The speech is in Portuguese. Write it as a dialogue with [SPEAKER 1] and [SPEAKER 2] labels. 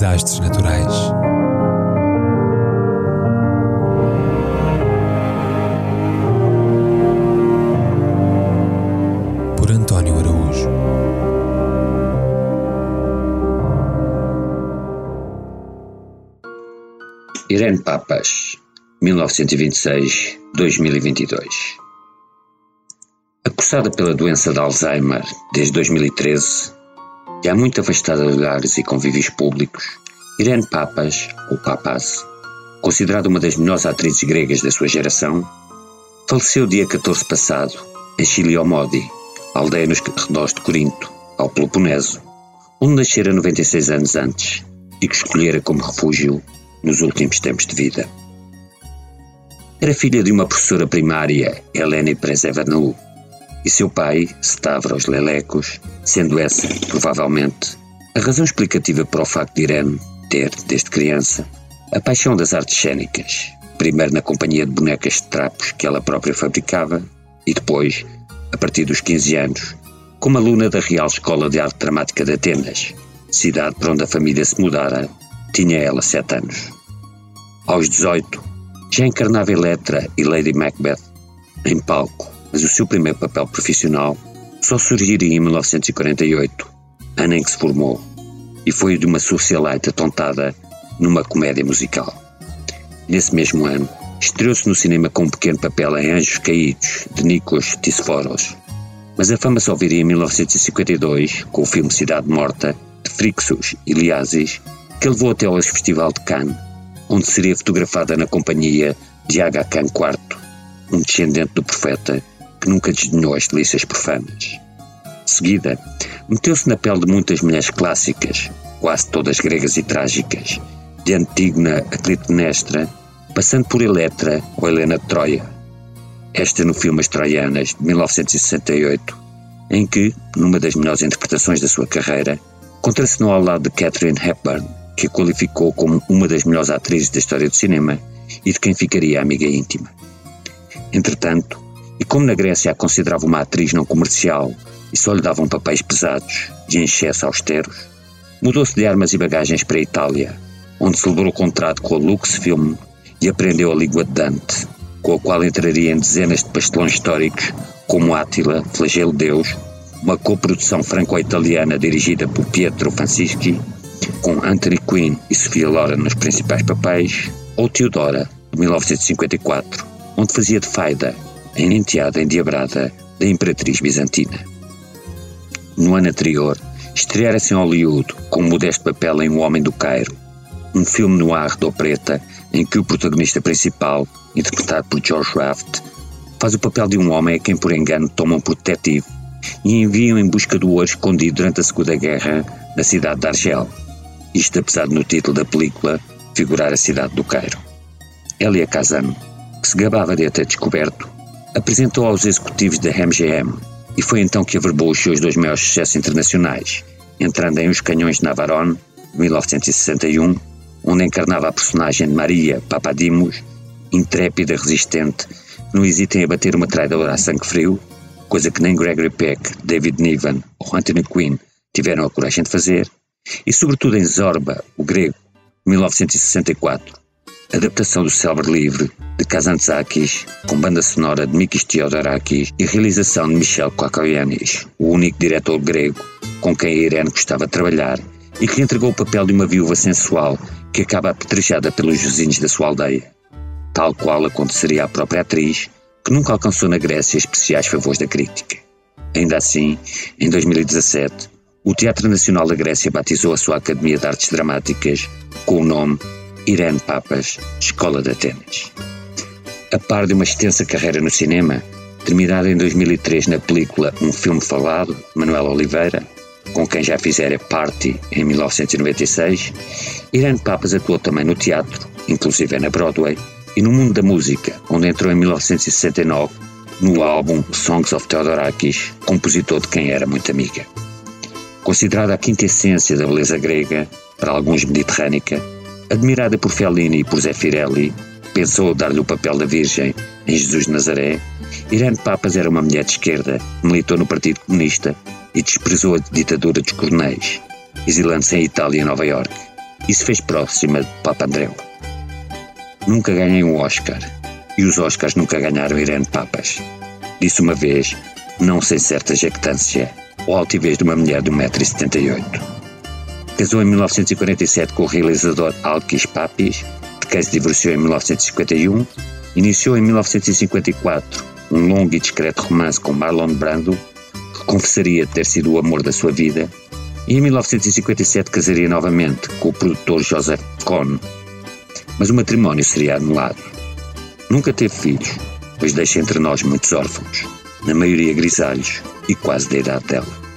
[SPEAKER 1] Desastres naturais. Por António Araújo.
[SPEAKER 2] Irene Papas, 1926-2022. Acusada pela doença de Alzheimer desde 2013 há muito afastada de olhares e convívios públicos, Irene Papas, ou Papas, considerada uma das melhores atrizes gregas da sua geração, faleceu dia 14 passado em Chiliomodi, aldeia nos arredores de Corinto, ao Peloponeso, onde nascera 96 anos antes e que escolhera como refúgio nos últimos tempos de vida. Era filha de uma professora primária, Helene Prezevanou, e seu pai, Stavros Lelecos, sendo essa, provavelmente, a razão explicativa para o facto de Irene ter, desde criança, a paixão das artes cênicas, primeiro na companhia de bonecas de trapos que ela própria fabricava e depois, a partir dos 15 anos, como aluna da Real Escola de Arte Dramática de Atenas, cidade para onde a família se mudara, tinha ela sete anos. Aos 18, já encarnava Eletra e Lady Macbeth em palco, mas o seu primeiro papel profissional só surgiria em 1948, ano em que se formou, e foi o de uma socialite atontada numa comédia musical. Nesse mesmo ano, estreou-se no cinema com um pequeno papel em Anjos Caídos, de Nikos Tisforos. Mas a fama só viria em 1952, com o filme Cidade Morta, de Frixos e Liazes, que levou até ao Festival de Cannes, onde seria fotografada na companhia de Aga Khan IV, um descendente do profeta que nunca desdenhou as delícias profanas. De seguida, meteu-se na pele de muitas mulheres clássicas, quase todas gregas e trágicas, de Antígona a Clitemnestra, passando por Eletra ou Helena de Troia. Esta no filme As Troianas, de 1968, em que, numa das melhores interpretações da sua carreira, contracenou ao lado de Catherine Hepburn, que a qualificou como uma das melhores atrizes da história do cinema e de quem ficaria amiga íntima. Entretanto, e como na Grécia a considerava uma atriz não comercial e só lhe davam papéis pesados e em excesso austeros, mudou-se de armas e bagagens para a Itália, onde celebrou contrato com a Lux Film e aprendeu a língua de Dante, com a qual entraria em dezenas de pastelões históricos como Átila, Flagelo Deus, uma coprodução franco-italiana dirigida por Pietro Francischi, com Anthony Quinn e Sofia Loren nos principais papéis, ou Teodora, de 1954, onde fazia de Faida, a enteada endiabrada da Imperatriz Bizantina. No ano anterior, estreara-se em Hollywood com um modesto papel em O Homem do Cairo, um filme no ar do preta em que o protagonista principal, interpretado por George Raft, faz o papel de um homem a quem por engano tomam por detetive e enviam em busca do ouro escondido durante a Segunda Guerra na cidade de Argel. Isto apesar de no título da película figurar a cidade do Cairo. Elia Kazan, que se gabava de ter descoberto, apresentou aos executivos da MGM e foi então que averbou os seus dois maiores sucessos internacionais, entrando em Os Canhões de Navarone, de 1961, onde encarnava a personagem de Maria Papadimos, intrépida, resistente, não hesita em abater uma traidora a sangue frio, coisa que nem Gregory Peck, David Niven ou Anthony Quinn tiveram a coragem de fazer, e sobretudo em Zorba, o grego, 1964, adaptação do célebre livro de Kazantzakis, com banda sonora de Mikis Theodorakis e realização de Michel Kwakoyanis, o único diretor grego com quem a Irene gostava de trabalhar e que lhe entregou o papel de uma viúva sensual que acaba apedrejada pelos vizinhos da sua aldeia. Tal qual aconteceria à própria atriz, que nunca alcançou na Grécia especiais favores da crítica. Ainda assim, em 2017, o Teatro Nacional da Grécia batizou a sua Academia de Artes Dramáticas com o nome Irene Papas, Escola de Atenas. A par de uma extensa carreira no cinema, terminada em 2003 na película Um Filme Falado, Manuel Oliveira, com quem já fizera Party em 1996, Irene Papas atuou também no teatro, inclusive na Broadway, e no mundo da música, onde entrou em 1969 no álbum Songs of Theodorakis, compositor de quem era muito amiga. Considerada a quinta essência da beleza grega, para alguns mediterrânica, admirada por Fellini e por Zeffirelli, pensou dar-lhe o papel da Virgem em Jesus de Nazaré, Irene Papas era uma mulher de esquerda, militou no Partido Comunista e desprezou a ditadura dos coronéis, exilando-se em Itália e Nova Iorque, e se fez próxima de Papa Andréu. Nunca ganhei um Oscar, e os Oscars nunca ganharam Irene Papas. Disse uma vez, não sem certa jactância, ou altivez de uma mulher de 1,78m. Casou em 1947 com o realizador Alkis Papis, de quem se divorciou em 1951, iniciou em 1954 um longo e discreto romance com Marlon Brando, que confessaria ter sido o amor da sua vida, e em 1957 casaria novamente com o produtor Joseph Cohn. Mas o matrimónio seria anulado. Nunca teve filhos, pois deixa entre nós muitos órfãos, na maioria grisalhos e quase da idade dela.